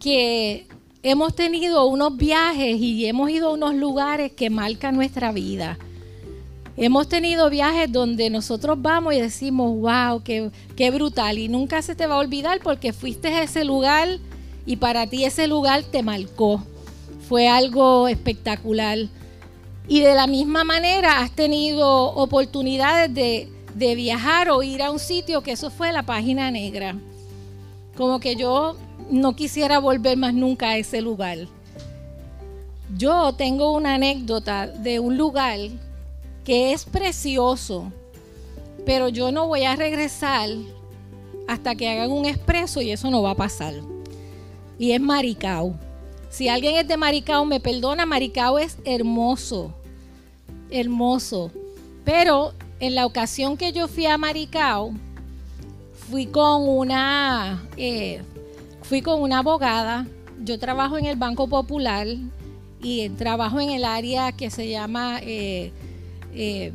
que hemos tenido unos viajes y hemos ido a unos lugares que marcan nuestra vida. Hemos tenido viajes donde nosotros vamos y decimos, wow, qué, qué brutal. Y nunca se te va a olvidar porque fuiste a ese lugar y para ti ese lugar te marcó. Fue algo espectacular. Y de la misma manera has tenido oportunidades de, de viajar o ir a un sitio que eso fue la página negra. Como que yo no quisiera volver más nunca a ese lugar. Yo tengo una anécdota de un lugar que es precioso, pero yo no voy a regresar hasta que hagan un expreso y eso no va a pasar. Y es Maricao. Si alguien es de Maricao, me perdona, Maricao es hermoso, hermoso. Pero en la ocasión que yo fui a Maricao, fui con una eh, Fui con una abogada, yo trabajo en el Banco Popular y trabajo en el área que se llama eh, eh,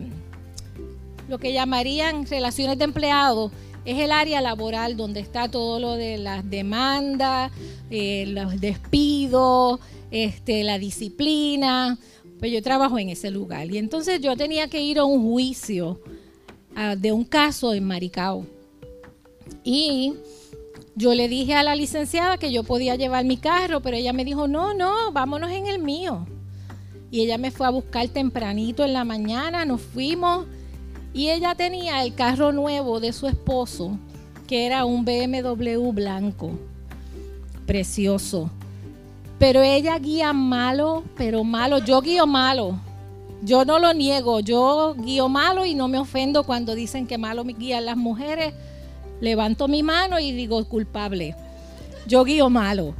lo que llamarían relaciones de empleados, es el área laboral donde está todo lo de las demandas, eh, los despidos, este, la disciplina. Pues yo trabajo en ese lugar. Y entonces yo tenía que ir a un juicio de un caso en Maricao. Y yo le dije a la licenciada que yo podía llevar mi carro, pero ella me dijo, no, no, vámonos en el mío. Y ella me fue a buscar tempranito en la mañana, nos fuimos y ella tenía el carro nuevo de su esposo, que era un BMW blanco, precioso. Pero ella guía malo, pero malo. Yo guío malo. Yo no lo niego. Yo guío malo y no me ofendo cuando dicen que malo me guían las mujeres levanto mi mano y digo culpable. Yo guío malo.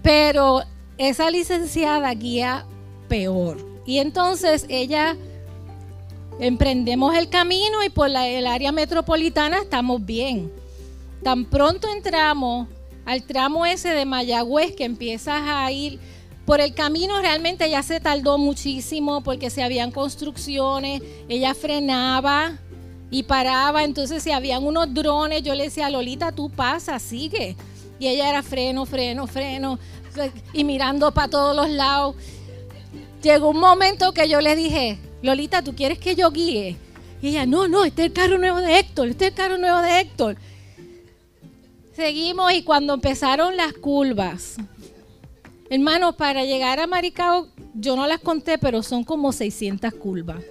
Pero esa licenciada guía peor. Y entonces ella emprendemos el camino y por el área metropolitana estamos bien. Tan pronto entramos al tramo ese de Mayagüez que empiezas a ir por el camino realmente ya se tardó muchísimo porque se habían construcciones, ella frenaba, y paraba. Entonces, si habían unos drones, yo le decía, Lolita, tú pasa, sigue. Y ella era freno, freno, freno, y mirando para todos los lados. Llegó un momento que yo le dije, Lolita, ¿tú quieres que yo guíe? Y ella, no, no, este es el carro nuevo de Héctor, este es el carro nuevo de Héctor. Seguimos y cuando empezaron las curvas, hermanos, para llegar a Maricao, yo no las conté, pero son como 600 curvas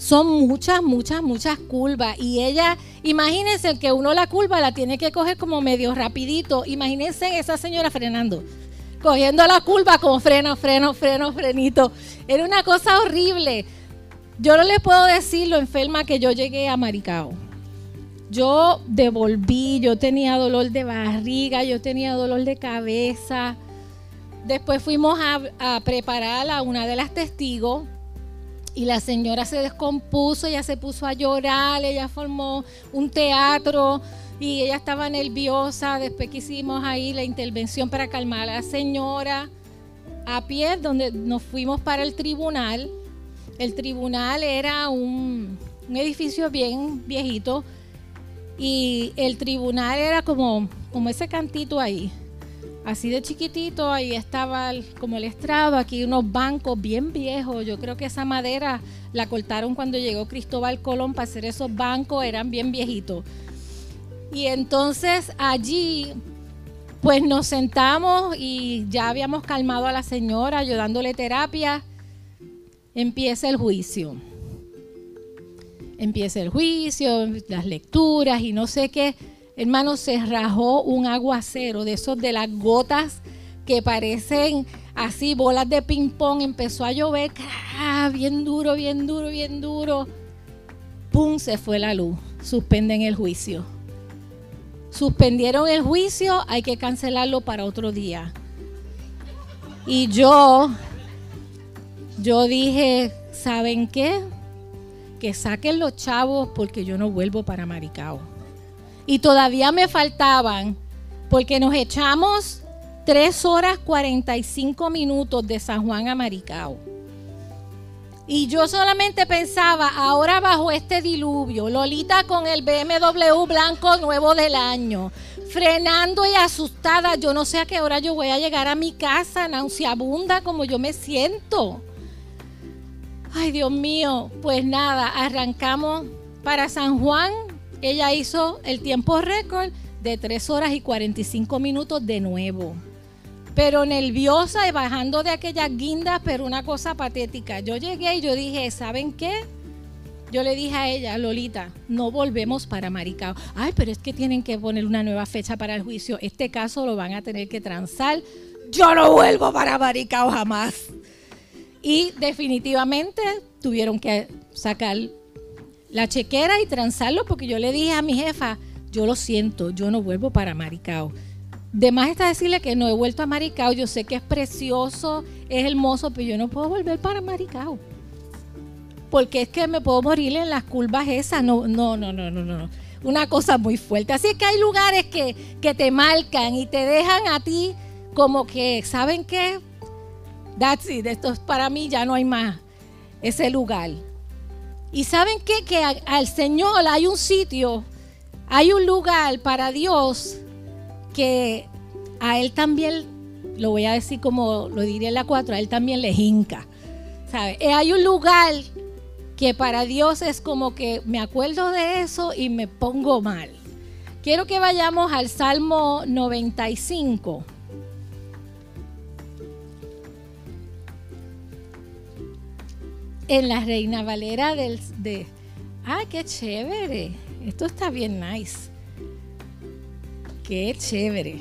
son muchas, muchas, muchas curvas. Y ella, imagínense que uno la curva la tiene que coger como medio rapidito. Imagínense esa señora frenando, cogiendo la curva como freno, freno, freno, frenito. Era una cosa horrible. Yo no les puedo decir lo enferma que yo llegué a Maricao. Yo devolví, yo tenía dolor de barriga, yo tenía dolor de cabeza. Después fuimos a, a preparar a una de las testigos y la señora se descompuso, ella se puso a llorar, ella formó un teatro y ella estaba nerviosa. Después que hicimos ahí la intervención para calmar a la señora, a pie, donde nos fuimos para el tribunal. El tribunal era un, edificio bien viejito y el tribunal era como ese cantito ahí así de chiquitito, ahí estaba como el estrado, aquí unos bancos bien viejos. Yo creo que esa madera la cortaron cuando llegó Cristóbal Colón para hacer esos bancos, eran bien viejitos. Y entonces allí, pues nos sentamos y ya habíamos calmado a la señora, ayudándole terapia. Empieza el juicio. Empieza el juicio, las lecturas y no sé qué hermano, se rajó un aguacero de esos de las gotas que parecen así bolas de ping-pong. Empezó a llover, bien duro, bien duro, bien duro. ¡Pum! Se fue la luz. Suspenden el juicio. Suspendieron el juicio, hay que cancelarlo para otro día. Y yo, yo dije, ¿saben qué? Que saquen los chavos porque yo no vuelvo para Maricao y todavía me faltaban, porque nos echamos 3 horas 45 minutos de San Juan a Maricao. Y yo solamente pensaba, ahora bajo este diluvio, Lolita con el BMW blanco nuevo del año, frenando y asustada. Yo no sé a qué hora yo voy a llegar a mi casa, nauseabunda como yo me siento. Ay, Dios mío, pues nada, arrancamos para San Juan. Ella hizo el tiempo récord de 3 horas y 45 minutos de nuevo. Pero nerviosa y bajando de aquellas guindas, pero una cosa patética. Yo llegué y yo dije, ¿saben qué? Yo le dije a ella, Lolita, no volvemos para Maricao. Ay, pero es que tienen que poner una nueva fecha para el juicio. Este caso lo van a tener que transar. Yo no vuelvo para Maricao jamás. Y definitivamente tuvieron que sacar la chequera y transarlo porque yo le dije a mi jefa, yo lo siento, yo no vuelvo para Maricao. De más está decirle que no he vuelto a Maricao, yo sé que es precioso, es hermoso, pero yo no puedo volver para Maricao. Porque es que me puedo morir en las curvas esas. No, no, no, no, no, no. Una cosa muy fuerte. Así que hay lugares que, que te marcan y te dejan a ti como que, ¿saben qué? That's it, esto es para mí, ya no hay más ese lugar. Y saben qué? Que al Señor hay un sitio, hay un lugar para Dios que a Él también, lo voy a decir como lo diría en la 4, a Él también le hinca. ¿sabe? Eh, hay un lugar que para Dios es como que me acuerdo de eso y me pongo mal. Quiero que vayamos al Salmo 95. En la Reina Valera del, de... ¡Ah, qué chévere! Esto está bien nice. ¡Qué chévere!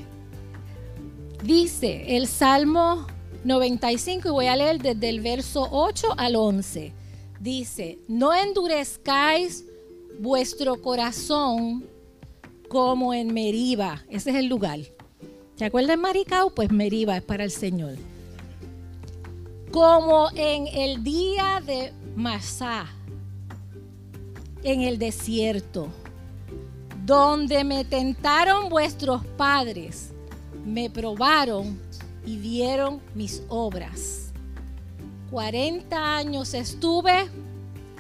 Dice el Salmo 95 y voy a leer desde el verso 8 al 11. Dice, no endurezcáis vuestro corazón como en Meriba. Ese es el lugar. ¿Se acuerdan Maricao? Pues Meriba es para el Señor como en el día de Masá, en el desierto, donde me tentaron vuestros padres, me probaron y vieron mis obras. 40 años estuve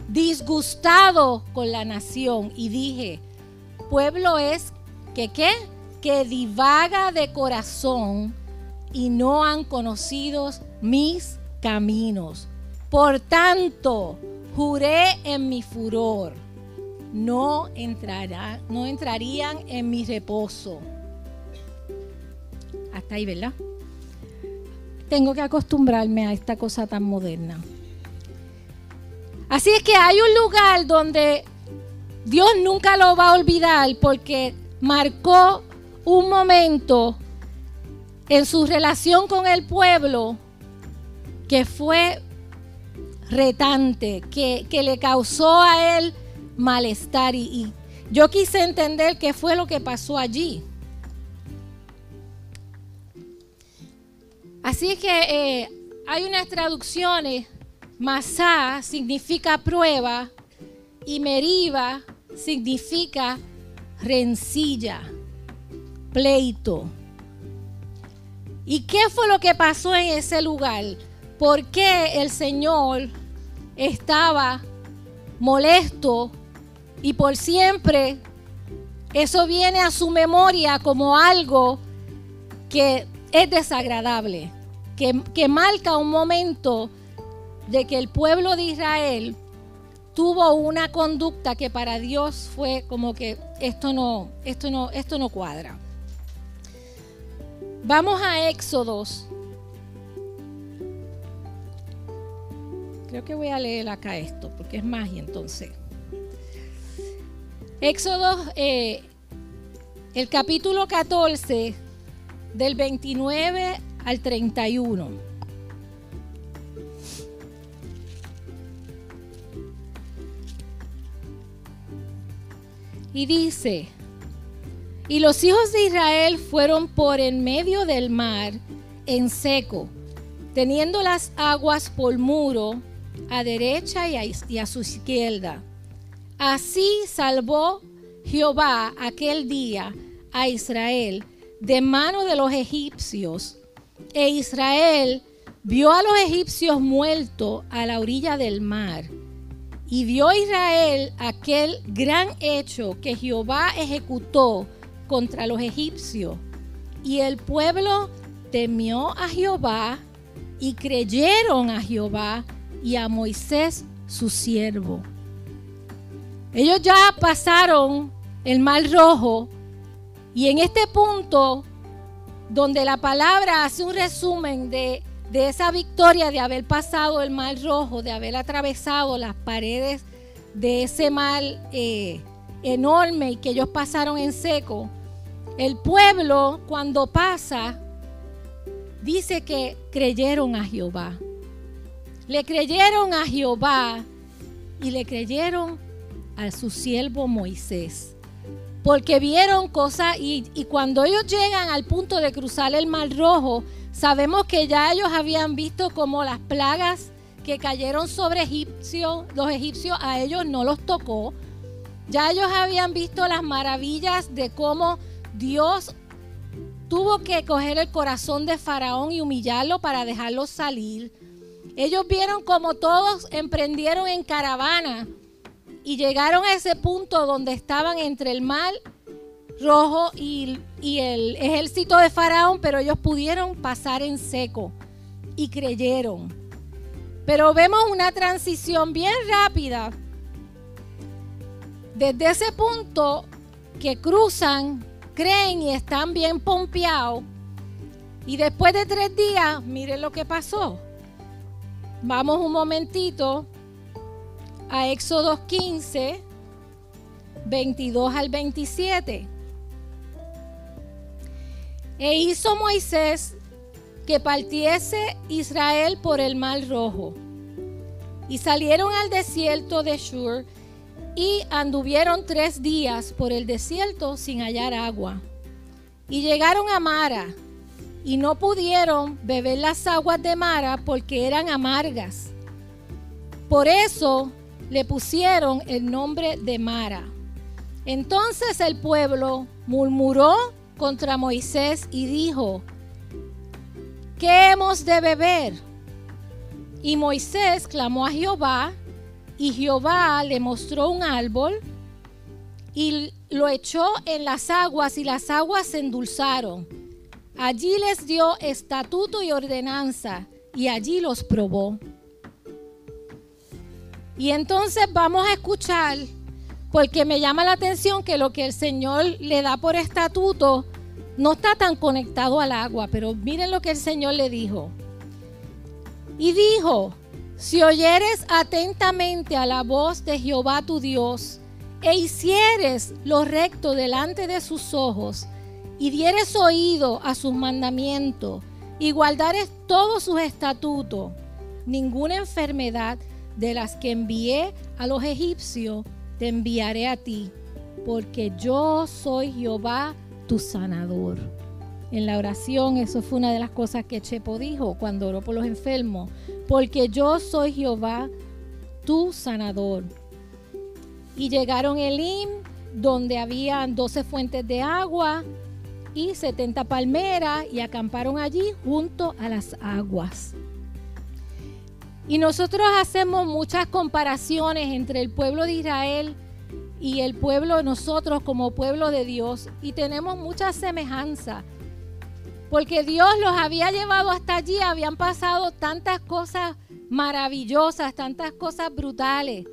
disgustado con la nación y dije, pueblo es que qué? Que divaga de corazón y no han conocido mis caminos. Por tanto, juré en mi furor, no, entrará, no entrarían en mi reposo. Hasta ahí, ¿verdad? Tengo que acostumbrarme a esta cosa tan moderna. Así es que hay un lugar donde Dios nunca lo va a olvidar porque marcó un momento en su relación con el pueblo que fue retante, que, le causó a él malestar. Y, yo quise entender qué fue lo que pasó allí. Así que eh, hay unas traducciones, Masá significa prueba y Meriba significa rencilla, pleito. ¿Y qué fue lo que pasó en ese lugar? Por qué el Señor estaba molesto y por siempre eso viene a su memoria como algo que es desagradable, que, que, marca un momento de que el pueblo de Israel tuvo una conducta que para Dios fue como que esto no, esto no, esto no cuadra. Vamos a Éxodos Creo que voy a leer acá esto, porque es magia entonces. Éxodo, eh, el capítulo 14, del 29 al 31. Y dice, y los hijos de Israel fueron por en medio del mar en seco, teniendo las aguas por muro a derecha y a, su izquierda. Así salvó Jehová aquel día a Israel de mano de los egipcios. E Israel vio a los egipcios muertos a la orilla del mar. Y vio Israel aquel gran hecho que Jehová ejecutó contra los egipcios. Y el pueblo temió a Jehová y creyeron a Jehová y a Moisés su siervo. Ellos ya pasaron el mar rojo y en este punto donde la palabra hace un resumen de, esa victoria de haber pasado el mar rojo, de haber atravesado las paredes de ese mar eh, enorme y que ellos pasaron en seco, el pueblo cuando pasa dice que creyeron a Jehová. Le creyeron a Jehová y le creyeron a su siervo Moisés. Porque vieron cosas y, cuando ellos llegan al punto de cruzar el mar rojo, sabemos que ya ellos habían visto como las plagas que cayeron sobre egipcios, los egipcios a ellos no los tocó. Ya ellos habían visto las maravillas de cómo Dios tuvo que coger el corazón de Faraón y humillarlo para dejarlo salir. Ellos vieron como todos emprendieron en caravana y llegaron a ese punto donde estaban entre el mar rojo y, y, el ejército de Faraón, pero ellos pudieron pasar en seco y creyeron. Pero vemos una transición bien rápida. Desde ese punto que cruzan, creen y están bien pompeados. Y después de tres días, miren lo que pasó. Vamos un momentito a Éxodo 15, 22 al 27. E hizo Moisés que partiese Israel por el mar rojo. Y salieron al desierto de Shur y anduvieron tres días por el desierto sin hallar agua. Y llegaron a Mara y no pudieron beber las aguas de Mara porque eran amargas. Por eso le pusieron el nombre de Mara. Entonces el pueblo murmuró contra Moisés y dijo, ¿qué hemos de beber? Y Moisés clamó a Jehová, y Jehová le mostró un árbol y lo echó en las aguas y las aguas se endulzaron. Allí les dio estatuto y ordenanza y allí los probó. Y entonces vamos a escuchar, porque me llama la atención que lo que el Señor le da por estatuto no está tan conectado al agua, pero miren lo que el Señor le dijo. Y dijo, si oyeres atentamente a la voz de Jehová tu Dios, e hicieres lo recto delante de sus ojos, y dieres oído a sus mandamientos, y guardares todos sus estatutos, ninguna enfermedad de las que envié a los egipcios, te enviaré a ti, porque yo soy Jehová tu sanador. En la oración, eso fue una de las cosas que Chepo dijo cuando oró por los enfermos, porque yo soy Jehová tu sanador. Y llegaron Elim, donde habían doce fuentes de agua y setenta palmeras, y acamparon allí junto a las aguas. Y nosotros hacemos muchas comparaciones entre el pueblo de Israel y el pueblo de nosotros como pueblo de Dios y tenemos mucha semejanza. Porque Dios los había llevado hasta allí, habían pasado tantas cosas maravillosas, tantas cosas brutales.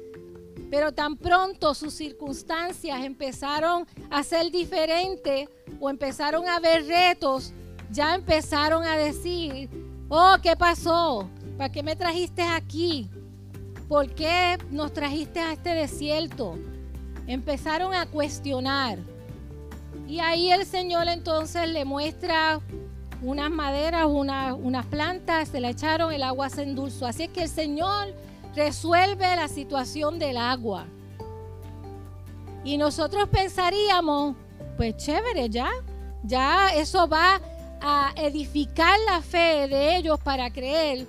Pero tan pronto sus circunstancias empezaron a ser diferentes o empezaron a haber retos, ya empezaron a decir, oh, ¿qué pasó? ¿Para qué me trajiste aquí? ¿Por qué nos trajiste a este desierto? Empezaron a cuestionar. Y ahí el Señor entonces le muestra unas maderas, unas plantas, se le echaron, el agua se endulzó. Así es que el Señor resuelve la situación del agua. Y nosotros pensaríamos, pues chévere, ya, ya eso va a edificar la fe de ellos para creer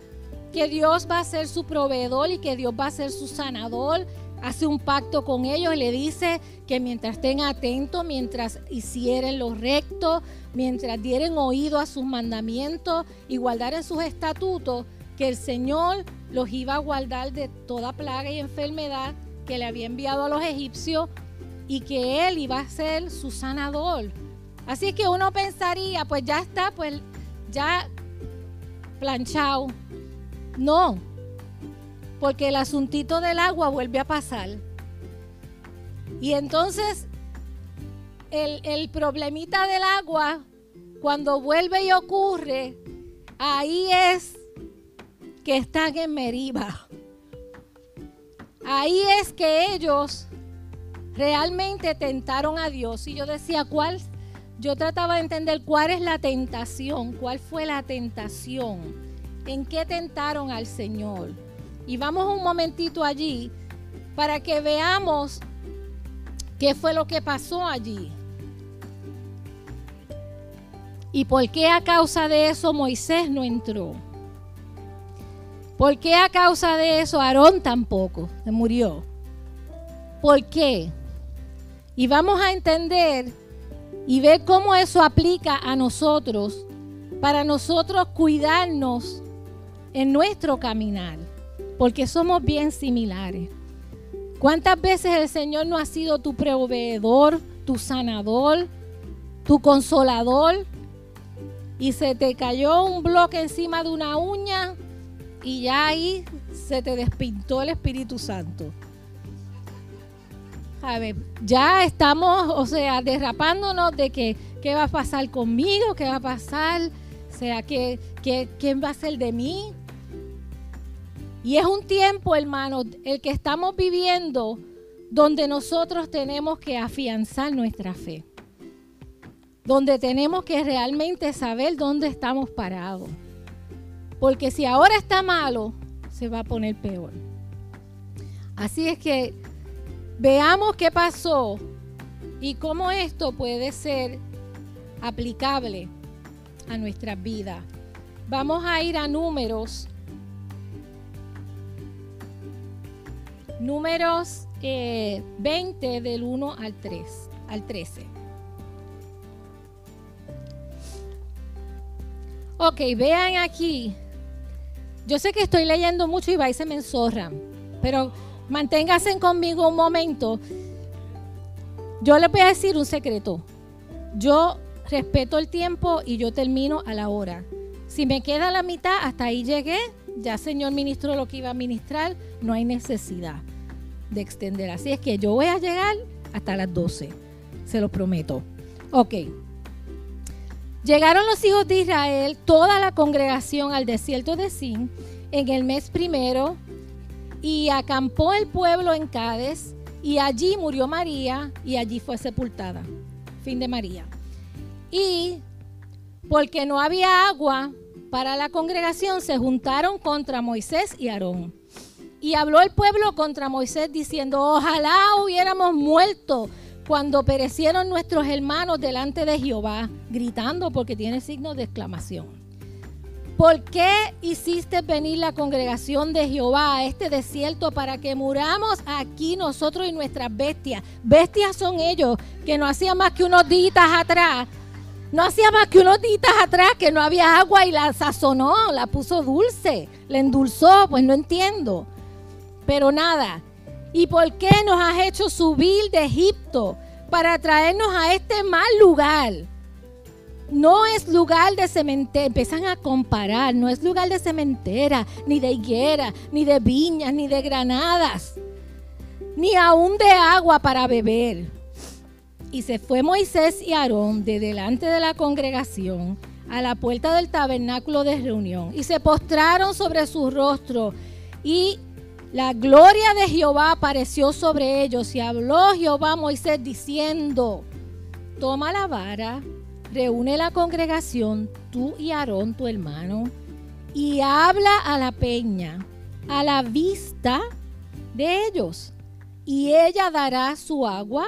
que Dios va a ser su proveedor y que Dios va a ser su sanador. Hace un pacto con ellos y le dice que mientras estén atentos, mientras hicieren lo recto, mientras dieren oído a sus mandamientos y guardaren sus estatutos, que el Señor los iba a guardar de toda plaga y enfermedad que le había enviado a los egipcios y que Él iba a ser su sanador. Así que uno pensaría, pues ya está, pues ya planchado. No, porque el asuntito del agua vuelve a pasar. Y entonces el, el problemita del agua, cuando vuelve y ocurre, ahí es que están en Meriba. Ahí es que ellos realmente tentaron a Dios. Y yo decía, ¿cuál? Yo trataba de entender cuál es la tentación, cuál fue la tentación, en qué tentaron al Señor. Y vamos un momentito allí para que veamos qué fue lo que pasó allí. ¿Y por qué a causa de eso Moisés no entró? ¿Por qué a causa de eso Aarón tampoco se murió? ¿Por qué? Y vamos a entender y ver cómo eso aplica a nosotros para nosotros cuidarnos en nuestro caminar, porque somos bien similares. ¿Cuántas veces el Señor no ha sido tu proveedor, tu sanador, tu consolador? Y se te cayó un bloque encima de una uña y ya ahí se te despintó el Espíritu Santo. A ver, ya estamos, o sea, derrapándonos de que qué va a pasar conmigo, qué va a pasar, o sea, ¿qué, qué, quién va a ser de mí. Y es un tiempo, hermano, el que estamos viviendo donde nosotros tenemos que afianzar nuestra fe. Donde tenemos que realmente saber dónde estamos parados. Porque si ahora está malo, se va a poner peor. Así es que veamos qué pasó y cómo esto puede ser aplicable a nuestras vidas. Vamos a ir a números. Números 20 eh, del 1 al 3, al 13. Ok, vean aquí yo sé que estoy leyendo mucho y va y se me enzorran, pero manténganse conmigo un momento. Yo les voy a decir un secreto. Yo respeto el tiempo y yo termino a la hora. Si me queda la mitad, hasta ahí llegué. Ya Señor ministró lo que iba a ministrar. No hay necesidad de extender. Así es que yo voy a llegar hasta las 12. Se lo prometo. Ok. Llegaron los hijos de Israel, toda la congregación al desierto de Sin en el mes primero y acampó el pueblo en Cádiz y allí murió María y allí fue sepultada. Fin de María. Y porque no había agua para la congregación, se juntaron contra Moisés y Aarón. Y habló el pueblo contra Moisés diciendo, ojalá hubiéramos muerto cuando perecieron nuestros hermanos delante de Jehová, gritando porque tiene signos de exclamación. ¿Por qué hiciste venir la congregación de Jehová a este desierto para que muramos aquí nosotros y nuestras bestias? Bestias son ellos, que no hacían más que unos días atrás. No hacía más que unos días atrás que no había agua y la sazonó, la puso dulce, la endulzó, pues no entiendo. Pero nada, ¿Y por qué nos has hecho subir de Egipto para traernos a este mal lugar? No es lugar de cementera, empiezan a comparar, no es lugar de cementera, ni de higuera, ni de viñas, ni de granadas, ni aún de agua para beber. Y se fue Moisés y Aarón de delante de la congregación a la puerta del tabernáculo de reunión y se postraron sobre su rostro y la gloria de Jehová apareció sobre ellos y habló Jehová a Moisés diciendo, toma la vara, reúne la congregación, tú y Aarón, tu hermano, y habla a la peña, a la vista de ellos. Y ella dará su agua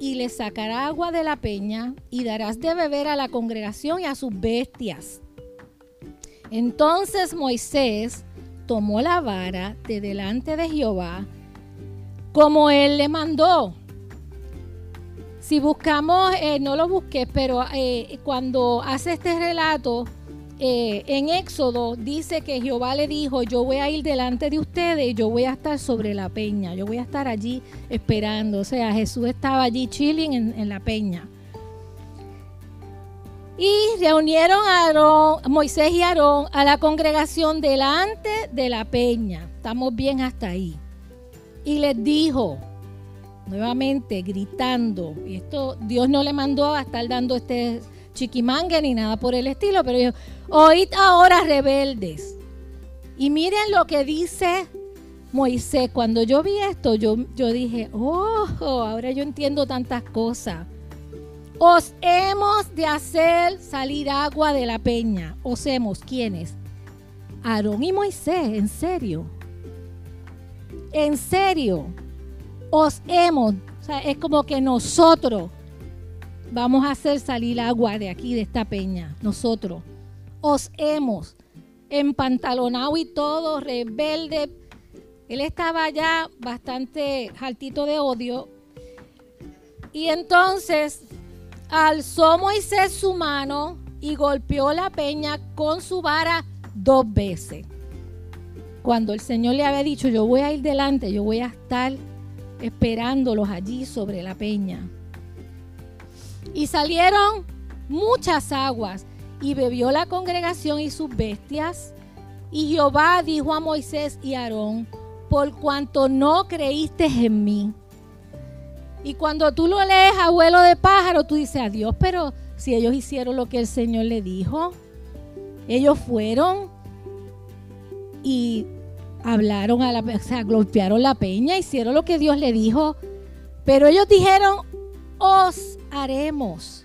y le sacará agua de la peña y darás de beber a la congregación y a sus bestias. Entonces Moisés tomó la vara de delante de Jehová como él le mandó. Si buscamos, eh, no lo busqué, pero eh, cuando hace este relato eh, en Éxodo, dice que Jehová le dijo, yo voy a ir delante de ustedes yo voy a estar sobre la peña, yo voy a estar allí esperando. O sea, Jesús estaba allí chilling en la peña. Y reunieron a Moisés y Aarón a la congregación delante de la peña. Estamos bien hasta ahí. Y les dijo, nuevamente gritando, y esto Dios no le mandó a estar dando este chiquimangue ni nada por el estilo, pero dijo, oíd ahora rebeldes. Y miren lo que dice Moisés. Cuando yo vi esto, yo, yo dije, oh, ahora yo entiendo tantas cosas. Os hemos de hacer salir agua de la peña. Os hemos, ¿quiénes? Aarón y Moisés, en serio. En serio. Os hemos, o sea, es como que nosotros vamos a hacer salir agua de aquí, de esta peña. Nosotros. Os hemos empantalonado y todo, rebelde. Él estaba ya bastante altito de odio. Y entonces alzó Moisés su mano y golpeó la peña con su vara dos veces. Cuando el Señor le había dicho, yo voy a ir delante, yo voy a estar esperándolos allí sobre la peña. Y salieron muchas aguas y bebió la congregación y sus bestias. Y Jehová dijo a Moisés y Aarón, por cuanto no creíste en mí y cuando tú lo lees, abuelo de pájaro, tú dices, adiós, pero si ellos hicieron lo que el Señor le dijo, ellos fueron y hablaron a la, o sea, golpearon la peña, hicieron lo que Dios le dijo, pero ellos dijeron, os haremos,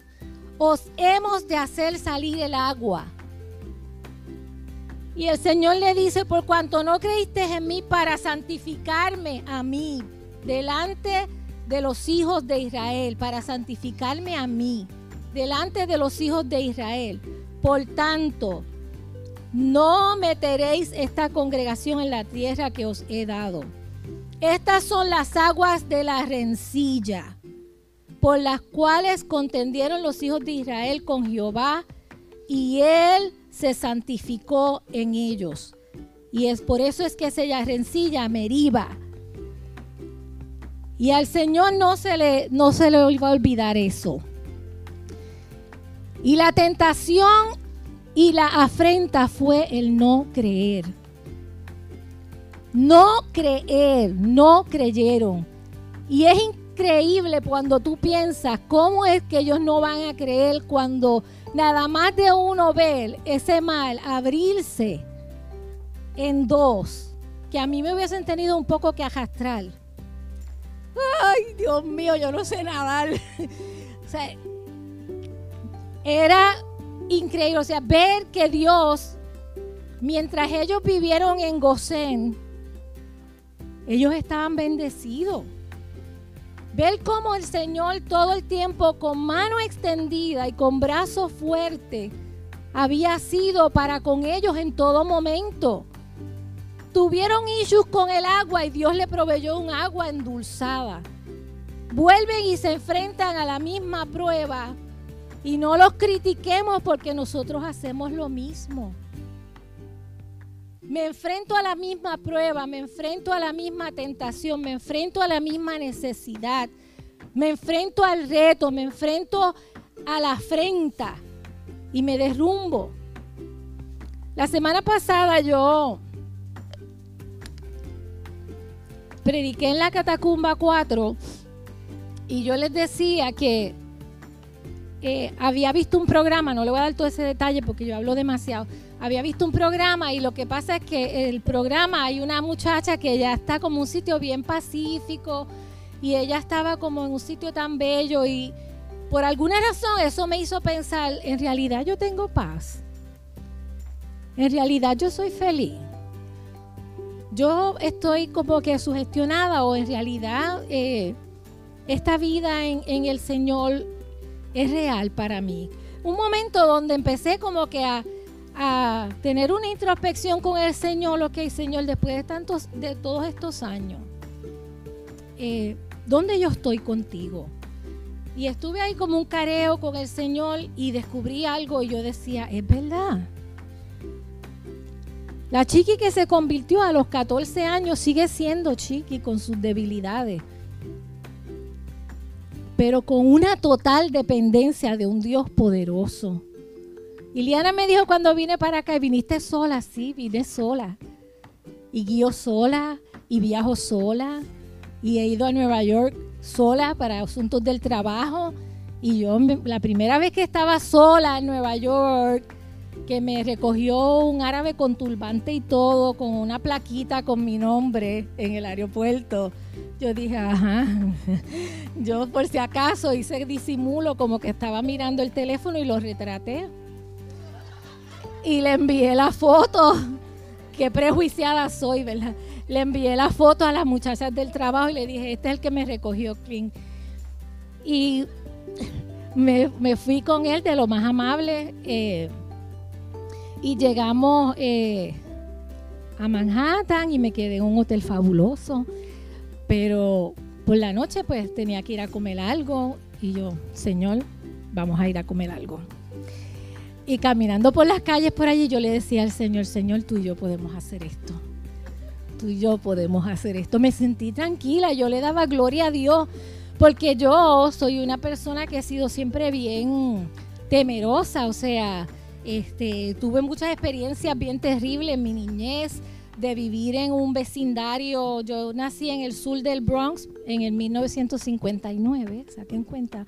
os hemos de hacer salir el agua. Y el Señor le dice, por cuanto no creíste en mí para santificarme a mí delante de de los hijos de Israel, para santificarme a mí delante de los hijos de Israel. Por tanto, no meteréis esta congregación en la tierra que os he dado. Estas son las aguas de la rencilla, por las cuales contendieron los hijos de Israel con Jehová, y él se santificó en ellos. Y es por eso es que se rencilla Meriba, y al Señor no se le, no se le a olvidar eso. Y la tentación y la afrenta fue el no creer. No creer, no creyeron. Y es increíble cuando tú piensas cómo es que ellos no van a creer cuando nada más de uno ver ese mal abrirse en dos, que a mí me hubiesen tenido un poco que arrastrar ay, Dios mío, yo no sé nadar. o sea, era increíble, o sea, ver que Dios, mientras ellos vivieron en Gosén, ellos estaban bendecidos. Ver cómo el Señor todo el tiempo con mano extendida y con brazo fuerte había sido para con ellos en todo momento. Tuvieron issues con el agua y Dios le proveyó un agua endulzada. Vuelven y se enfrentan a la misma prueba y no los critiquemos porque nosotros hacemos lo mismo. Me enfrento a la misma prueba, me enfrento a la misma tentación, me enfrento a la misma necesidad, me enfrento al reto, me enfrento a la afrenta y me derrumbo. La semana pasada yo prediqué en la Catacumba 4 y yo les decía que había visto un programa, no le voy a dar todo ese detalle porque yo hablo demasiado, había visto un programa y lo que pasa es que el programa hay una muchacha que ya está como un sitio bien pacífico y ella estaba como en un sitio tan bello y por alguna razón eso me hizo pensar, en realidad yo tengo paz, en realidad yo soy feliz yo estoy como que sugestionada o en realidad eh, esta vida en, el Señor es real para mí. Un momento donde empecé como que a, tener una introspección con el Señor, el Señor, después de tantos, de todos estos años, eh, ¿dónde yo estoy contigo? Y estuve ahí como un careo con el Señor y descubrí algo y yo decía, es verdad. La chiqui que se convirtió a los 14 años sigue siendo chiqui con sus debilidades, pero con una total dependencia de un Dios poderoso. Y Liana me dijo cuando vine para acá, ¿viniste sola? Sí, vine sola. Y guío sola, y viajo sola, y he ido a Nueva York sola para asuntos del trabajo. Y yo, la primera vez que estaba sola en Nueva York, que me recogió un árabe con turbante y todo, con una plaquita con mi nombre en el aeropuerto. Yo dije, ajá, yo por si acaso hice disimulo como que estaba mirando el teléfono y lo retraté. Y le envié la foto, qué prejuiciada soy, ¿verdad? Le envié la foto a las muchachas del trabajo y le dije, este es el que me recogió, Clint. Y me, fui con él de lo más amable. Eh, y llegamos eh, a Manhattan y me quedé en un hotel fabuloso. Pero por la noche pues tenía que ir a comer algo y yo, Señor, vamos a ir a comer algo. Y caminando por las calles por allí yo le decía al Señor, Señor, tú y yo podemos hacer esto. Tú y yo podemos hacer esto. Me sentí tranquila, yo le daba gloria a Dios porque yo soy una persona que he sido siempre bien temerosa, o sea, este, tuve muchas experiencias bien terribles en mi niñez de vivir en un vecindario. Yo nací en el sur del Bronx en el 1959, saquen cuenta.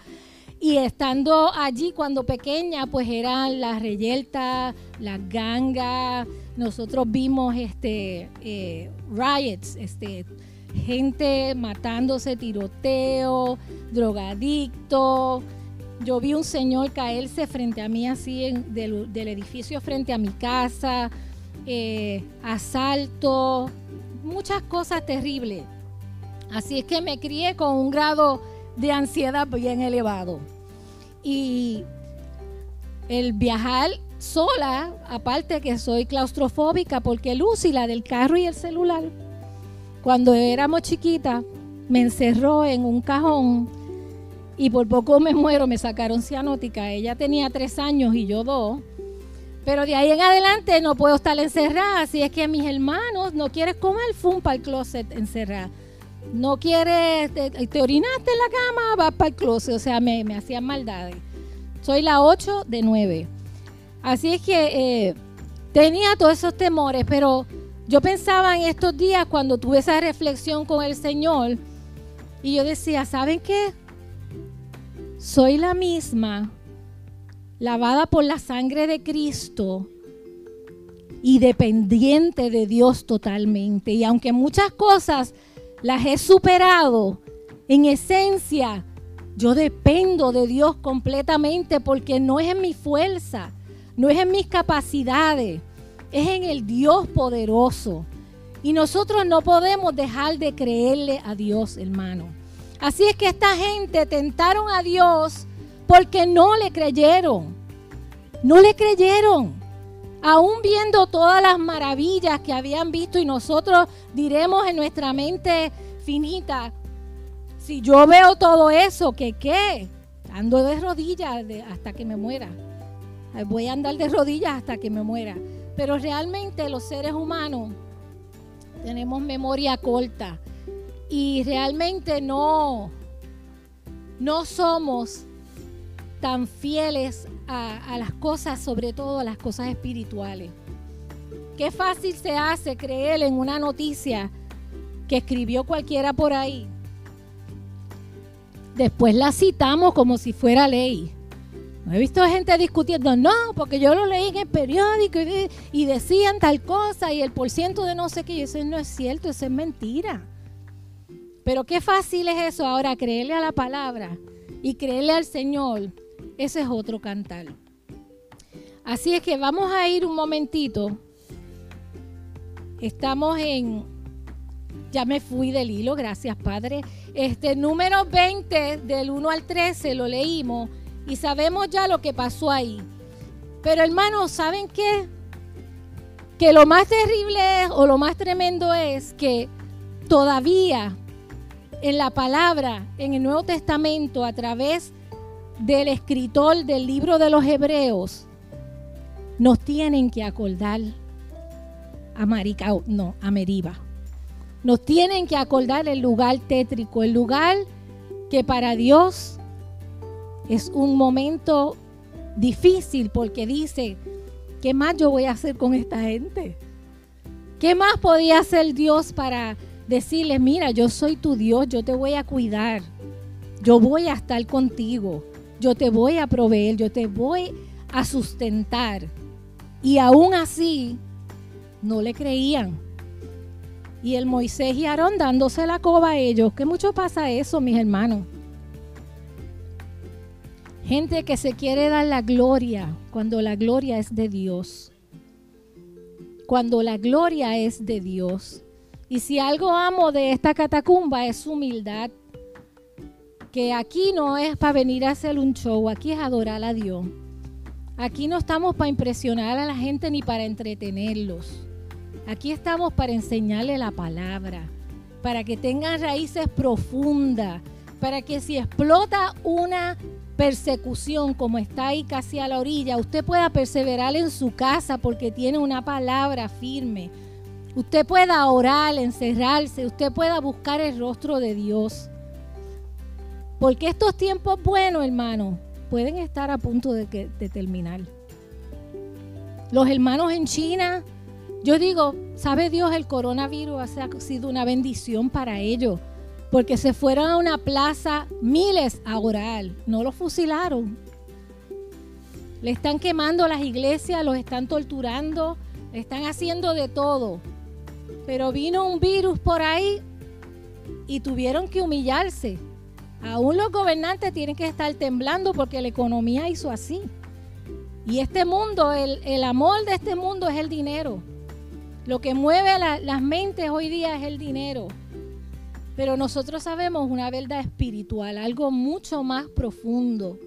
Y estando allí cuando pequeña, pues eran las reyeltas, las gangas. Nosotros vimos este eh, riots, este, gente matándose, tiroteo, drogadicto yo vi un señor caerse frente a mí así en, del, edificio frente a mi casa, eh, asalto, muchas cosas terribles. Así es que me crié con un grado de ansiedad bien elevado. Y el viajar sola, aparte que soy claustrofóbica, porque Lucy, la del carro y el celular, cuando éramos chiquitas, me encerró en un cajón y por poco me muero, me sacaron cianótica. Ella tenía tres años y yo dos. Pero de ahí en adelante no puedo estar encerrada. Así es que mis hermanos, no quieres comer, fum para el closet encerrada. No quieres, te, orinaste en la cama, vas para el closet. O sea, me, hacían maldades. Soy la 8 de 9. Así es que eh, tenía todos esos temores, pero yo pensaba en estos días cuando tuve esa reflexión con el Señor y yo decía, ¿saben qué? Soy la misma, lavada por la sangre de Cristo y dependiente de Dios totalmente. Y aunque muchas cosas las he superado, en esencia yo dependo de Dios completamente porque no es en mi fuerza, no es en mis capacidades, es en el Dios poderoso. Y nosotros no podemos dejar de creerle a Dios, hermano. Así es que esta gente tentaron a Dios porque no le creyeron. No le creyeron. Aún viendo todas las maravillas que habían visto y nosotros diremos en nuestra mente finita, si yo veo todo eso, ¿qué qué? Ando de rodillas hasta que me muera. Voy a andar de rodillas hasta que me muera. Pero realmente los seres humanos tenemos memoria corta y realmente no, no somos tan fieles a, las cosas, sobre todo a las cosas espirituales. Qué fácil se hace creer en una noticia que escribió cualquiera por ahí. Después la citamos como si fuera ley. he visto gente discutiendo, no, porque yo lo leí en el periódico y, decían tal cosa y el por ciento de no sé qué. Y eso no es cierto, eso es mentira. Pero qué fácil es eso ahora, creerle a la palabra y creerle al Señor. Ese es otro cantar. Así es que vamos a ir un momentito. Estamos en, ya me fui del hilo, gracias Padre. Este número 20 del 1 al 13 lo leímos y sabemos ya lo que pasó ahí. Pero hermanos, ¿saben qué? Que lo más terrible es, o lo más tremendo es que todavía en la palabra, en el Nuevo Testamento, a través del escritor del libro de los Hebreos, nos tienen que acordar a Marica, no, a Meriba. Nos tienen que acordar el lugar tétrico, el lugar que para Dios es un momento difícil porque dice, ¿qué más yo voy a hacer con esta gente? ¿Qué más podía hacer Dios para decirles, mira, yo soy tu Dios, yo te voy a cuidar, yo voy a estar contigo, yo te voy a proveer, yo te voy a sustentar? Y aún así, no le creían. Y el Moisés y Aarón dándose la coba a ellos. Que mucho pasa eso, mis hermanos. Gente que se quiere dar la gloria cuando la gloria es de Dios. Cuando la gloria es de Dios. Y si algo amo de esta catacumba es humildad. Que aquí no es para venir a hacer un show, aquí es adorar a Dios. Aquí no estamos para impresionar a la gente ni para entretenerlos. Aquí estamos para enseñarle la palabra, para que tengan raíces profundas, para que si explota una persecución como está ahí casi a la orilla, usted pueda perseverar en su casa porque tiene una palabra firme. Usted pueda orar, encerrarse, usted pueda buscar el rostro de Dios. Porque estos tiempos buenos, hermano, pueden estar a punto de, de terminar. Los hermanos en China yo digo, ¿sabe Dios? El coronavirus ha sido una bendición para ellos, porque se fueron a una plaza miles a orar, no los fusilaron. Le están quemando las iglesias, los están torturando, le están haciendo de todo. Pero vino un virus por ahí y tuvieron que humillarse. Aún los gobernantes tienen que estar temblando porque la economía hizo así. Y este mundo, el, amor de este mundo es el dinero. Lo que mueve las mentes hoy día es el dinero. Pero nosotros sabemos una verdad espiritual, algo mucho más profundo.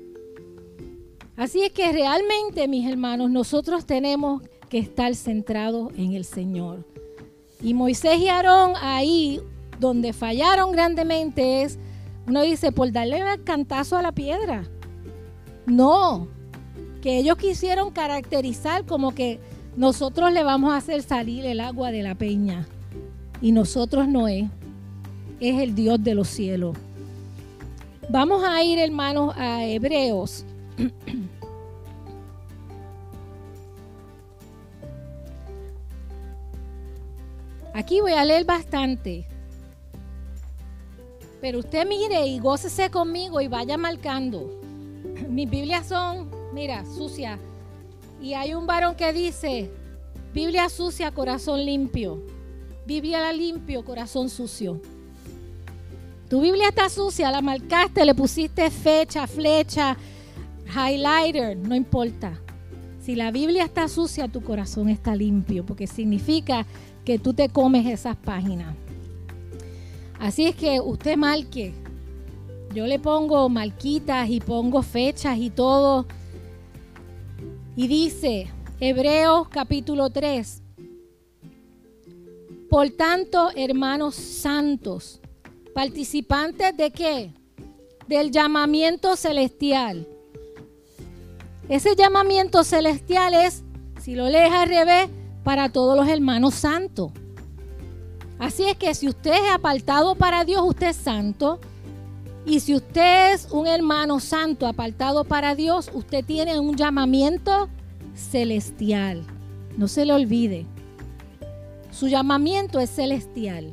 Así es que realmente, mis hermanos, nosotros tenemos que estar centrados en el Señor. Y Moisés y Aarón ahí donde fallaron grandemente es, uno dice, por darle el cantazo a la piedra. No, que ellos quisieron caracterizar como que nosotros le vamos a hacer salir el agua de la peña. Y nosotros no es. Es el Dios de los cielos. Vamos a ir, hermanos, a Hebreos. Aquí voy a leer bastante. Pero usted mire y gócese conmigo y vaya marcando. Mis Biblias son, mira, sucias y hay un varón que dice, Biblia sucia, corazón limpio. Biblia limpio, corazón sucio. Tu Biblia está sucia, la marcaste, le pusiste fecha, flecha, highlighter, no importa. Si la Biblia está sucia, tu corazón está limpio, porque significa que tú te comes esas páginas. Así es que usted marque. Yo le pongo marquitas y pongo fechas y todo y dice, Hebreos capítulo 3, por tanto, hermanos santos, participantes de qué? Del llamamiento celestial. Ese llamamiento celestial es, si lo lees al revés, para todos los hermanos santos. Así es que si usted es apartado para Dios, usted es santo. Y si usted es un hermano santo apartado para Dios, usted tiene un llamamiento celestial. No se le olvide. Su llamamiento es celestial.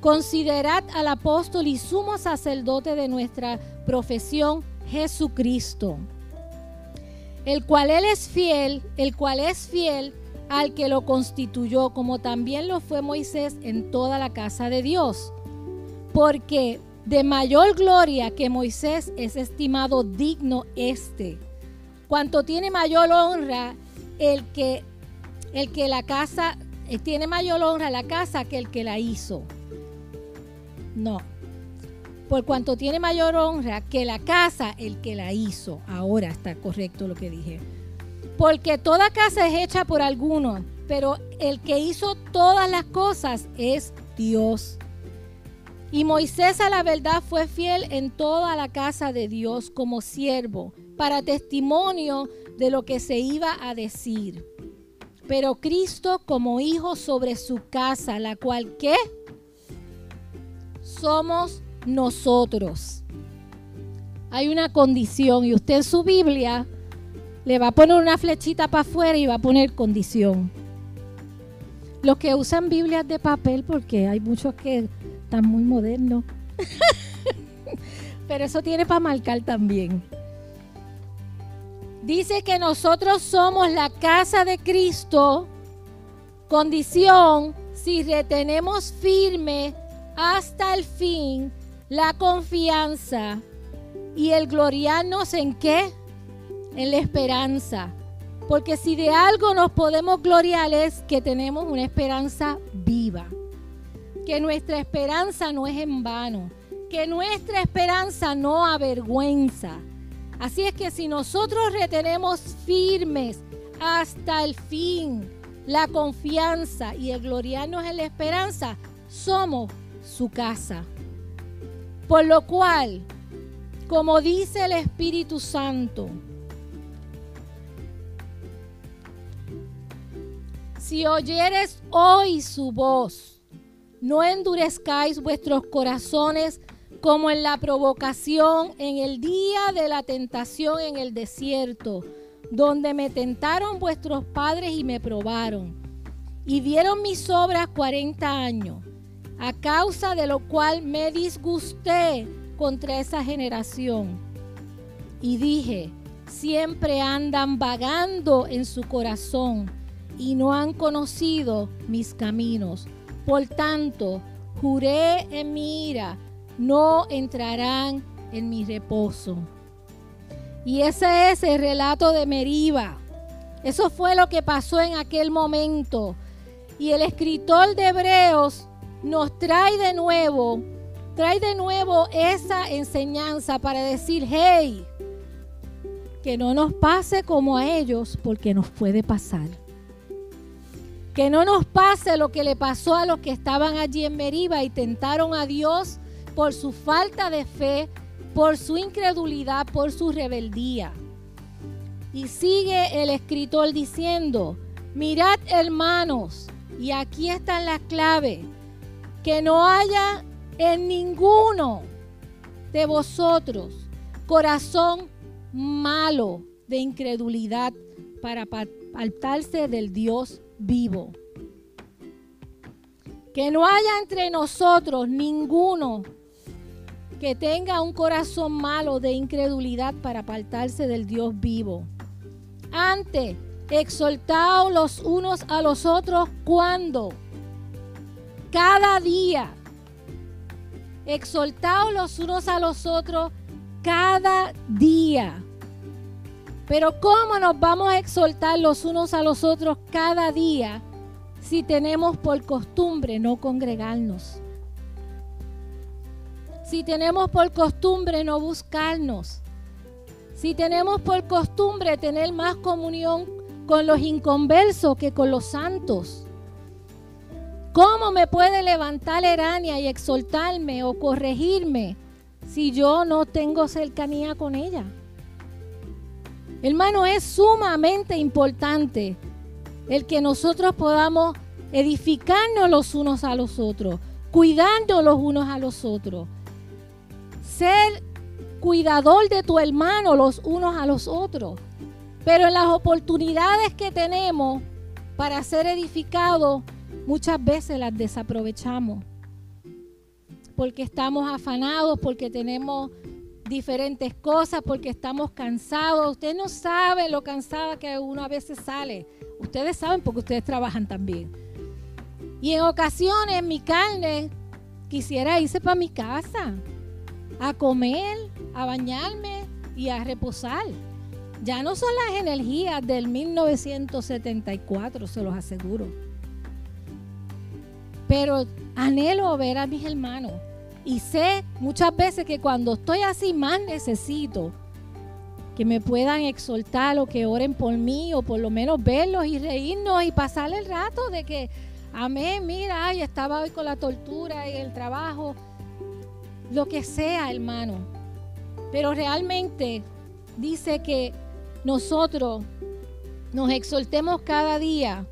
Considerad al apóstol y sumo sacerdote de nuestra profesión, Jesucristo, el cual él es fiel, el cual es fiel al que lo constituyó, como también lo fue Moisés en toda la casa de Dios. Porque de mayor gloria que Moisés es estimado digno este. Cuanto tiene mayor honra el que, el que la casa, eh, tiene mayor honra la casa que el que la hizo. No. Por cuanto tiene mayor honra que la casa el que la hizo. Ahora está correcto lo que dije. Porque toda casa es hecha por alguno, pero el que hizo todas las cosas es Dios. Y Moisés a la verdad fue fiel en toda la casa de Dios como siervo, para testimonio de lo que se iba a decir. Pero Cristo como hijo sobre su casa, la cual ¿qué? Somos nosotros. Hay una condición y usted en su Biblia le va a poner una flechita para afuera y va a poner condición. Los que usan Biblias de papel, porque hay muchos que están muy modernos. Pero eso tiene para marcar también. Dice que nosotros somos la casa de Cristo, condición si retenemos firme hasta el fin la confianza y el gloriarnos en qué? En la esperanza. Porque si de algo nos podemos gloriar es que tenemos una esperanza viva. Que nuestra esperanza no es en vano. Que nuestra esperanza no avergüenza. Así es que si nosotros retenemos firmes hasta el fin la confianza y el gloriarnos en la esperanza, somos su casa. Por lo cual, como dice el Espíritu Santo, si oyeres hoy su voz, no endurezcáis vuestros corazones como en la provocación en el día de la tentación en el desierto, donde me tentaron vuestros padres y me probaron, y dieron mis obras cuarenta años a causa de lo cual me disgusté contra esa generación. Y dije, siempre andan vagando en su corazón y no han conocido mis caminos. Por tanto, juré en mi ira, no entrarán en mi reposo. Y ese es el relato de Meriba. Eso fue lo que pasó en aquel momento. Y el escritor de Hebreos nos trae de nuevo, trae de nuevo esa enseñanza para decir, hey, que no nos pase como a ellos, porque nos puede pasar. Que no nos pase lo que le pasó a los que estaban allí en Meriba y tentaron a Dios por su falta de fe, por su incredulidad, por su rebeldía. Y sigue el escritor diciendo, mirad hermanos, y aquí están las claves que no haya en ninguno de vosotros corazón malo de incredulidad para apartarse del Dios vivo. Que no haya entre nosotros ninguno que tenga un corazón malo de incredulidad para apartarse del Dios vivo. Antes, exaltaos los unos a los otros cuando cada día. Exaltaos los unos a los otros cada día. Pero ¿cómo nos vamos a exaltar los unos a los otros cada día si tenemos por costumbre no congregarnos? Si tenemos por costumbre no buscarnos. Si tenemos por costumbre tener más comunión con los inconversos que con los santos. ¿Cómo me puede levantar Erania y exaltarme o corregirme si yo no tengo cercanía con ella? Hermano, es sumamente importante el que nosotros podamos edificarnos los unos a los otros, cuidando los unos a los otros. Ser cuidador de tu hermano los unos a los otros. Pero en las oportunidades que tenemos para ser edificados, muchas veces las desaprovechamos porque estamos afanados, porque tenemos diferentes cosas, porque estamos cansados. Usted no sabe lo cansada que uno a veces sale. Ustedes saben porque ustedes trabajan también. Y en ocasiones mi carne quisiera irse para mi casa, a comer, a bañarme y a reposar. Ya no son las energías del 1974, se los aseguro. Pero anhelo ver a mis hermanos. Y sé muchas veces que cuando estoy así más necesito que me puedan exhortar o que oren por mí o por lo menos verlos y reírnos y pasar el rato de que, amén, mira, ay, estaba hoy con la tortura y el trabajo, lo que sea, hermano. Pero realmente dice que nosotros nos exhortemos cada día,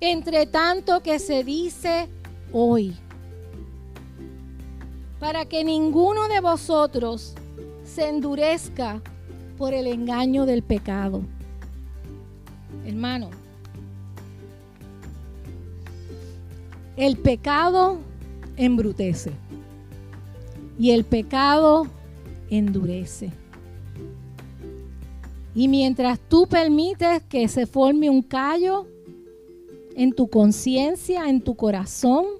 entre tanto que se dice hoy. Para que ninguno de vosotros se endurezca por el engaño del pecado. hermano, el pecado embrutece y el pecado endurece. Y mientras tú permites que se forme un callo en tu conciencia, en tu corazón,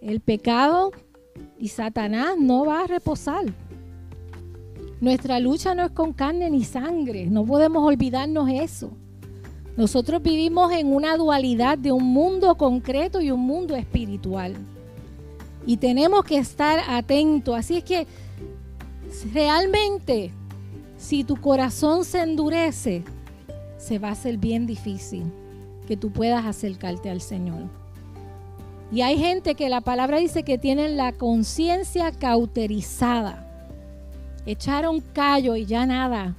el pecado y Satanás no va a reposar. Nuestra lucha no es con carne ni sangre, no podemos olvidarnos eso. Nosotros vivimos en una dualidad de un mundo concreto y un mundo espiritual. Y tenemos que estar atentos. Así es que realmente si tu corazón se endurece, se va a hacer bien difícil que tú puedas acercarte al Señor. Y hay gente que la palabra dice que tienen la conciencia cauterizada. Echaron callo y ya nada.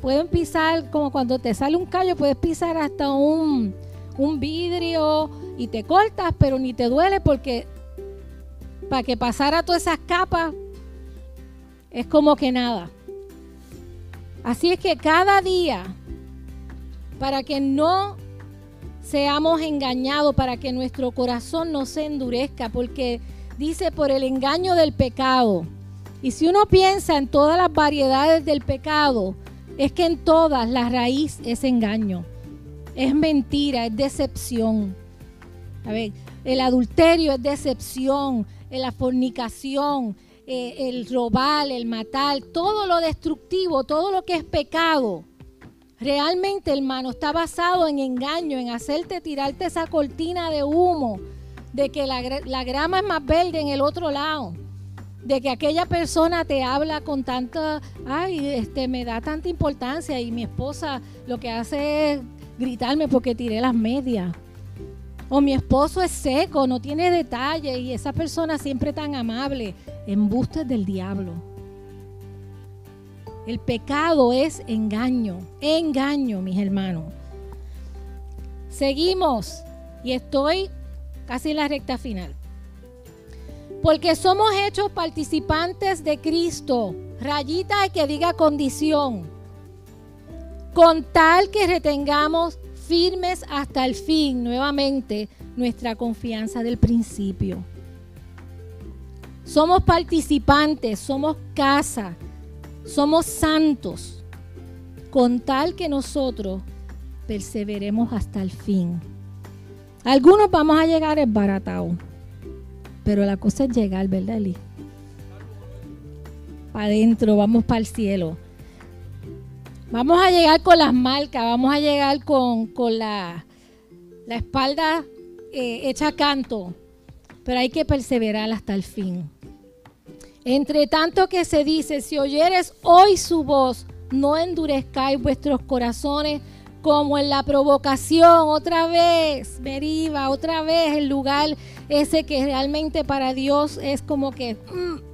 Pueden pisar, como cuando te sale un callo, puedes pisar hasta un, un vidrio y te cortas, pero ni te duele porque para que pasara todas esas capas es como que nada. Así es que cada día, para que no seamos engañados, para que nuestro corazón no se endurezca, porque dice por el engaño del pecado. Y si uno piensa en todas las variedades del pecado, es que en todas la raíz es engaño, es mentira, es decepción. A ver, el adulterio es decepción, la fornicación, eh, el robar, el matar, todo lo destructivo, todo lo que es pecado, realmente, hermano, está basado en engaño, en hacerte tirarte esa cortina de humo, de que la, la grama es más verde en el otro lado de que aquella persona te habla con tanta, ay, este, me da tanta importancia y mi esposa lo que hace es gritarme porque tiré las medias. O mi esposo es seco, no tiene detalle y esa persona siempre tan amable. Embustes del diablo. El pecado es engaño, engaño, mis hermanos. Seguimos y estoy casi en la recta final. Porque somos hechos participantes de Cristo. Rayita que diga condición. Con tal que retengamos firmes hasta el fin, nuevamente, nuestra confianza del principio. Somos participantes, somos casa, somos santos, con tal que nosotros perseveremos hasta el fin. Algunos vamos a llegar esbaratados, pero la cosa es llegar, ¿verdad, Eli? Para adentro, vamos para el cielo. Vamos a llegar con las marcas, vamos a llegar con, la, la, espalda eh, hecha canto, pero hay que perseverar hasta el fin. Entre tanto que se dice, si oyeres hoy su voz, no endurezcáis vuestros corazones como en la provocación, otra vez, Meriva, otra vez el lugar ese que realmente para Dios es como que... Mm.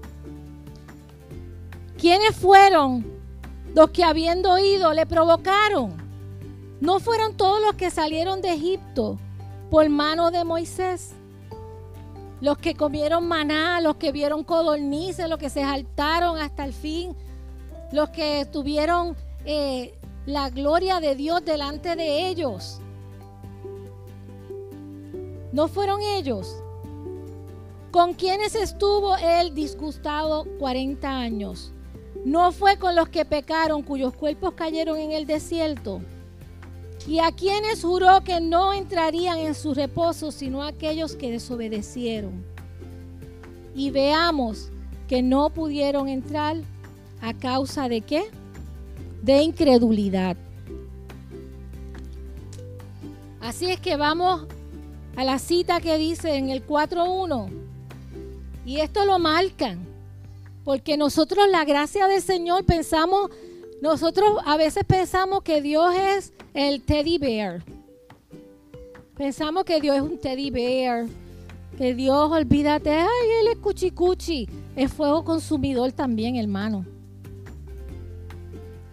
¿Quiénes fueron los que habiendo oído le provocaron. No fueron todos los que salieron de Egipto por mano de Moisés. Los que comieron maná, los que vieron codornices, los que se saltaron hasta el fin, los que tuvieron eh, la gloria de Dios delante de ellos. No fueron ellos. ¿Con quienes estuvo él disgustado 40 años? no fue con los que pecaron, cuyos cuerpos cayeron en el desierto. Y a quienes juró que no entrarían en su reposo, sino a aquellos que desobedecieron. Y veamos que no pudieron entrar a causa de qué? De incredulidad. Así es que vamos a la cita que dice en el 4.1. Y esto lo marcan. Porque nosotros la gracia del Señor pensamos, nosotros a veces pensamos que Dios es el teddy bear. Pensamos que Dios es un teddy bear. Que Dios, olvídate, ay, Él es cuchicuchi. Es fuego consumidor también, hermano.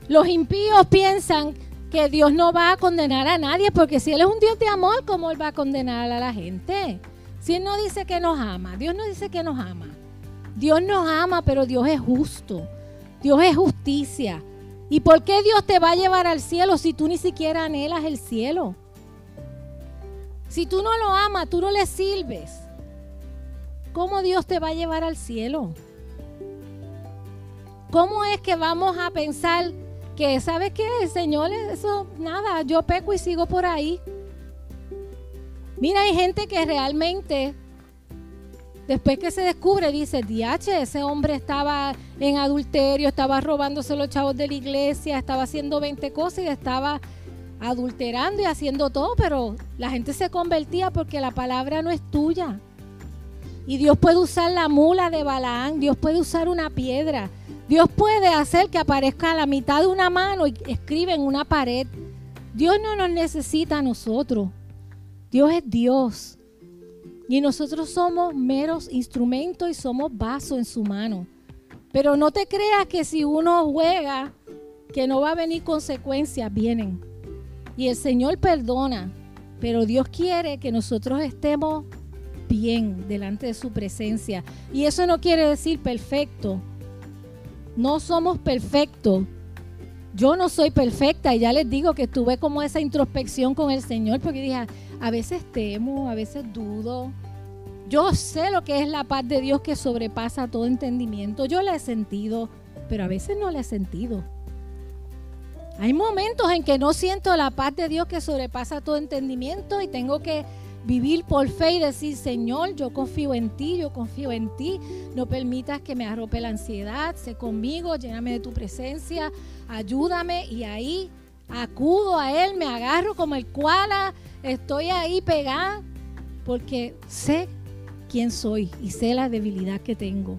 Los impíos piensan que Dios no va a condenar a nadie, porque si Él es un Dios de amor, ¿cómo Él va a condenar a la gente? Si Él no dice que nos ama, Dios no dice que nos ama. Dios nos ama, pero Dios es justo. Dios es justicia. ¿Y por qué Dios te va a llevar al cielo si tú ni siquiera anhelas el cielo? Si tú no lo amas, tú no le sirves. ¿Cómo Dios te va a llevar al cielo? ¿Cómo es que vamos a pensar que, ¿sabes qué? El Señor, eso, nada, yo peco y sigo por ahí. Mira, hay gente que realmente, después que se descubre, dice, diache, ese hombre estaba en adulterio, estaba robándose los chavos de la iglesia, estaba haciendo 20 cosas y estaba adulterando y haciendo todo, pero la gente se convertía porque la palabra no es tuya. Y Dios puede usar la mula de Balaán, Dios puede usar una piedra, Dios puede hacer que aparezca la mitad de una mano y escribe en una pared. Dios no nos necesita a nosotros. Dios es Dios. Y nosotros somos meros instrumentos y somos vasos en su mano. Pero no te creas que si uno juega, que no va a venir consecuencias, vienen. Y el Señor perdona, pero Dios quiere que nosotros estemos bien delante de su presencia. Y eso no quiere decir perfecto. No somos perfectos. Yo no soy perfecta y ya les digo que tuve como esa introspección con el Señor porque dije, a veces temo, a veces dudo. Yo sé lo que es la paz de Dios que sobrepasa todo entendimiento. Yo la he sentido, pero a veces no la he sentido. Hay momentos en que no siento la paz de Dios que sobrepasa todo entendimiento y tengo que vivir por fe y decir, Señor, yo confío en ti, yo confío en ti. No permitas que me arrope la ansiedad, sé conmigo, lléname de tu presencia, ayúdame y ahí acudo a Él, me agarro como el koala, estoy ahí pegada porque sé quién soy y sé la debilidad que tengo.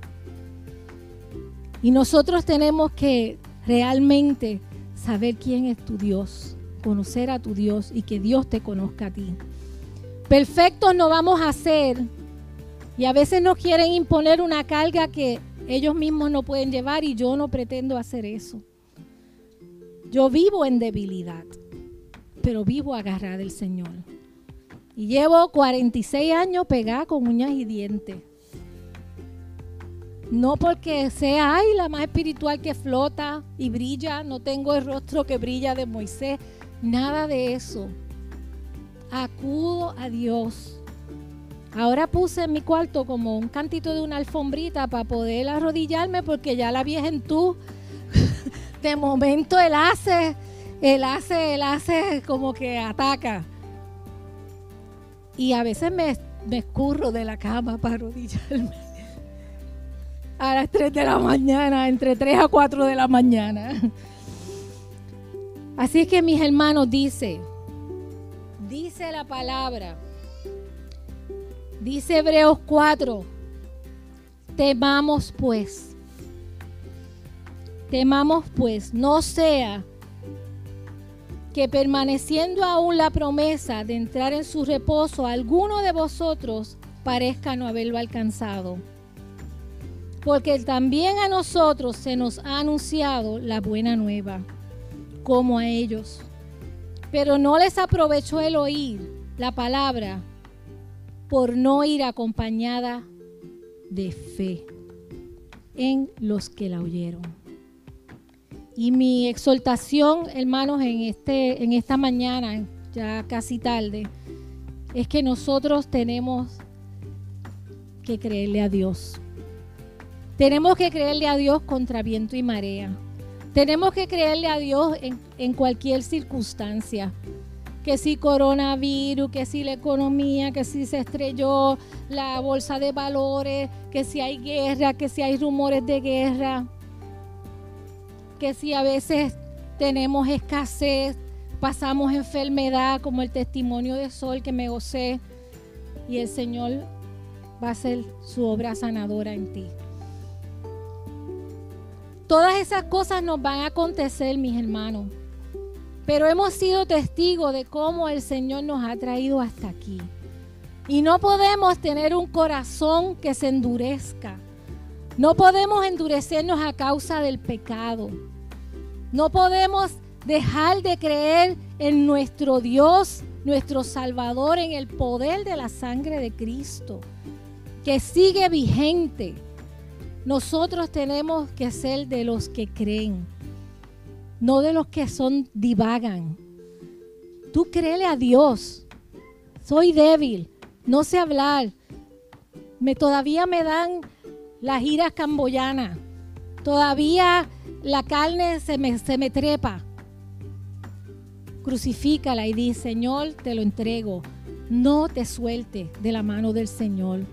Y nosotros tenemos que realmente saber quién es tu Dios, conocer a tu Dios y que Dios te conozca a ti. Perfectos no vamos a ser y a veces nos quieren imponer una carga que ellos mismos no pueden llevar y yo no pretendo hacer eso. Yo vivo en debilidad, pero vivo agarrada del Señor. Y llevo 46 años pegada con uñas y dientes. No porque sea ay, la más espiritual que flota y brilla, no tengo el rostro que brilla de Moisés, nada de eso. Acudo a Dios. Ahora puse en mi cuarto como un cantito de una alfombrita para poder arrodillarme porque ya la vieja en tú, de momento él hace, él hace, él hace como que ataca. Y a veces me, me escurro de la cama para arrodillarme. A las 3 de la mañana, entre 3 a 4 de la mañana. Así es que mis hermanos, dice, dice la palabra, dice Hebreos 4, temamos pues, temamos pues, no sea que permaneciendo aún la promesa de entrar en su reposo, alguno de vosotros parezca no haberlo alcanzado. Porque también a nosotros se nos ha anunciado la buena nueva, como a ellos. Pero no les aprovechó el oír la palabra por no ir acompañada de fe en los que la oyeron. Y mi exhortación, hermanos, en, este, en esta mañana, ya casi tarde, es que nosotros tenemos que creerle a Dios. Tenemos que creerle a Dios contra viento y marea. Tenemos que creerle a Dios en, en cualquier circunstancia. Que si coronavirus, que si la economía, que si se estrelló la bolsa de valores, que si hay guerra, que si hay rumores de guerra que si a veces tenemos escasez, pasamos enfermedad, como el testimonio de Sol que me gocé, y el Señor va a hacer su obra sanadora en ti. Todas esas cosas nos van a acontecer, mis hermanos. Pero hemos sido testigos de cómo el Señor nos ha traído hasta aquí. Y no podemos tener un corazón que se endurezca. No podemos endurecernos a causa del pecado. No podemos dejar de creer en nuestro Dios, nuestro Salvador, en el poder de la sangre de Cristo, que sigue vigente. Nosotros tenemos que ser de los que creen. no de los que son divagan. Tú créele a Dios. Soy débil, no sé hablar. Me todavía me dan las giras camboyanas. Todavía la carne se me, trepa. Crucifícala y di, Señor, te lo entrego. No te suelte de la mano del Señor.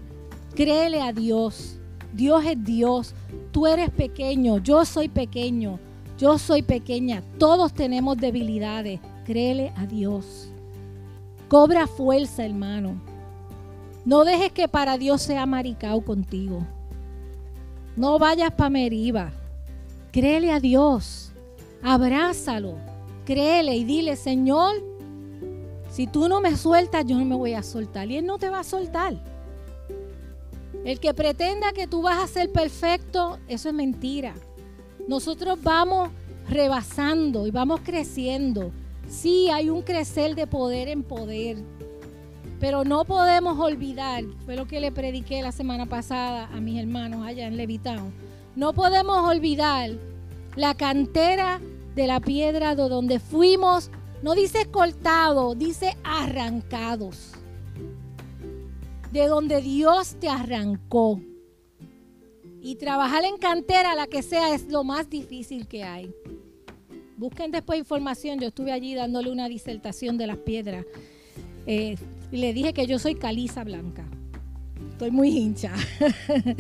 Créele a Dios. Dios es Dios. Tú eres pequeño, yo soy pequeño, yo soy pequeña. Todos tenemos debilidades. Créele a Dios. Cobra fuerza, hermano. No dejes que para Dios sea maricao contigo. No vayas para Meriva. Créele a Dios. Abrázalo. Créele y dile, Señor, si tú no me sueltas, yo no me voy a soltar. Y Él no te va a soltar. El que pretenda que tú vas a ser perfecto, eso es mentira. Nosotros vamos rebasando y vamos creciendo. Sí, hay un crecer de poder en poder. Pero no podemos olvidar, fue lo que le prediqué la semana pasada a mis hermanos allá en Levitán. No podemos olvidar la cantera de la piedra de donde fuimos, no dice cortado, dice arrancados de donde Dios te arrancó. Y trabajar en cantera, la que sea, es lo más difícil que hay. Busquen después información. Yo estuve allí dándole una disertación de las piedras. Eh, y le dije que yo soy caliza blanca. Estoy muy hincha.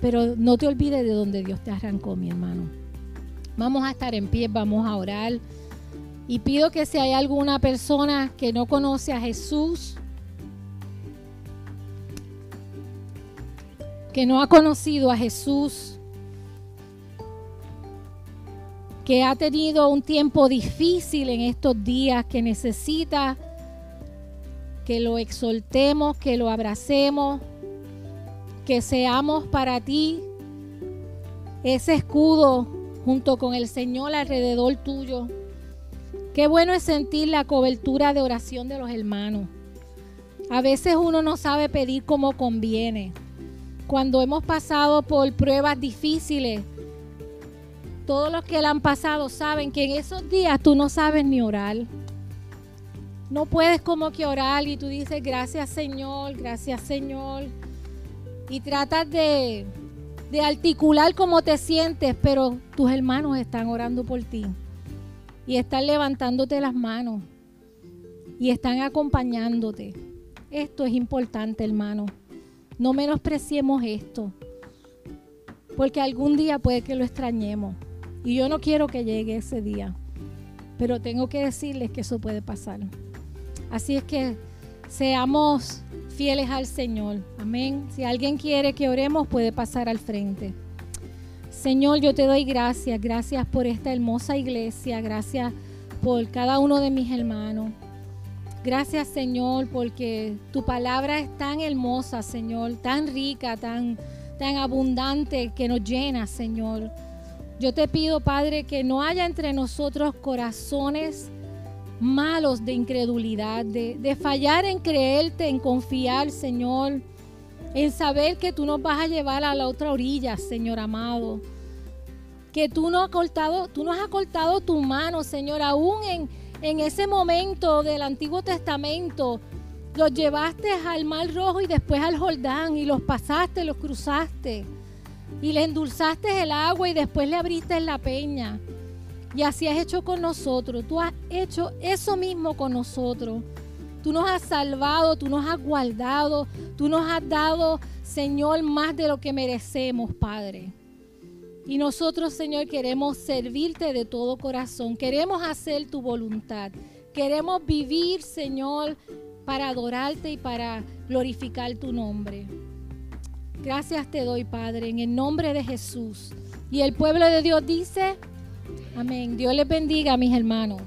Pero no te olvides de donde Dios te arrancó, mi hermano. Vamos a estar en pie, vamos a orar. Y pido que si hay alguna persona que no conoce a Jesús, que no ha conocido a Jesús, que ha tenido un tiempo difícil en estos días, que necesita que lo exaltemos, que lo abracemos, que seamos para ti ese escudo junto con el Señor alrededor tuyo. Qué bueno es sentir la cobertura de oración de los hermanos. A veces uno no sabe pedir como conviene cuando hemos pasado por pruebas difíciles, todos los que la han pasado saben que en esos días tú no sabes ni orar. No puedes como que orar y tú dices gracias Señor, gracias Señor. Y tratas de, de articular cómo te sientes, pero tus hermanos están orando por ti. Y están levantándote las manos. Y están acompañándote. Esto es importante, hermano. No menospreciemos esto, porque algún día puede que lo extrañemos. Y yo no quiero que llegue ese día, pero tengo que decirles que eso puede pasar. Así es que seamos fieles al Señor. Amén. Si alguien quiere que oremos, puede pasar al frente. Señor, yo te doy gracias. Gracias por esta hermosa iglesia. Gracias por cada uno de mis hermanos. Gracias Señor porque tu palabra es tan hermosa, Señor, tan rica, tan, tan abundante que nos llena, Señor. Yo te pido, Padre, que no haya entre nosotros corazones malos de incredulidad, de, de fallar en creerte, en confiar, Señor, en saber que tú nos vas a llevar a la otra orilla, Señor amado. Que tú no has cortado, tú nos has cortado tu mano, Señor, aún en en ese momento del Antiguo Testamento, los llevaste al Mar Rojo y después al Jordán y los pasaste, los cruzaste. Y le endulzaste el agua y después le abriste la peña. Y así has hecho con nosotros. Tú has hecho eso mismo con nosotros. Tú nos has salvado, tú nos has guardado, tú nos has dado, Señor, más de lo que merecemos, Padre. Y nosotros, Señor, queremos servirte de todo corazón. Queremos hacer tu voluntad. Queremos vivir, Señor, para adorarte y para glorificar tu nombre. Gracias te doy, Padre, en el nombre de Jesús. Y el pueblo de Dios dice, amén. Dios les bendiga, mis hermanos.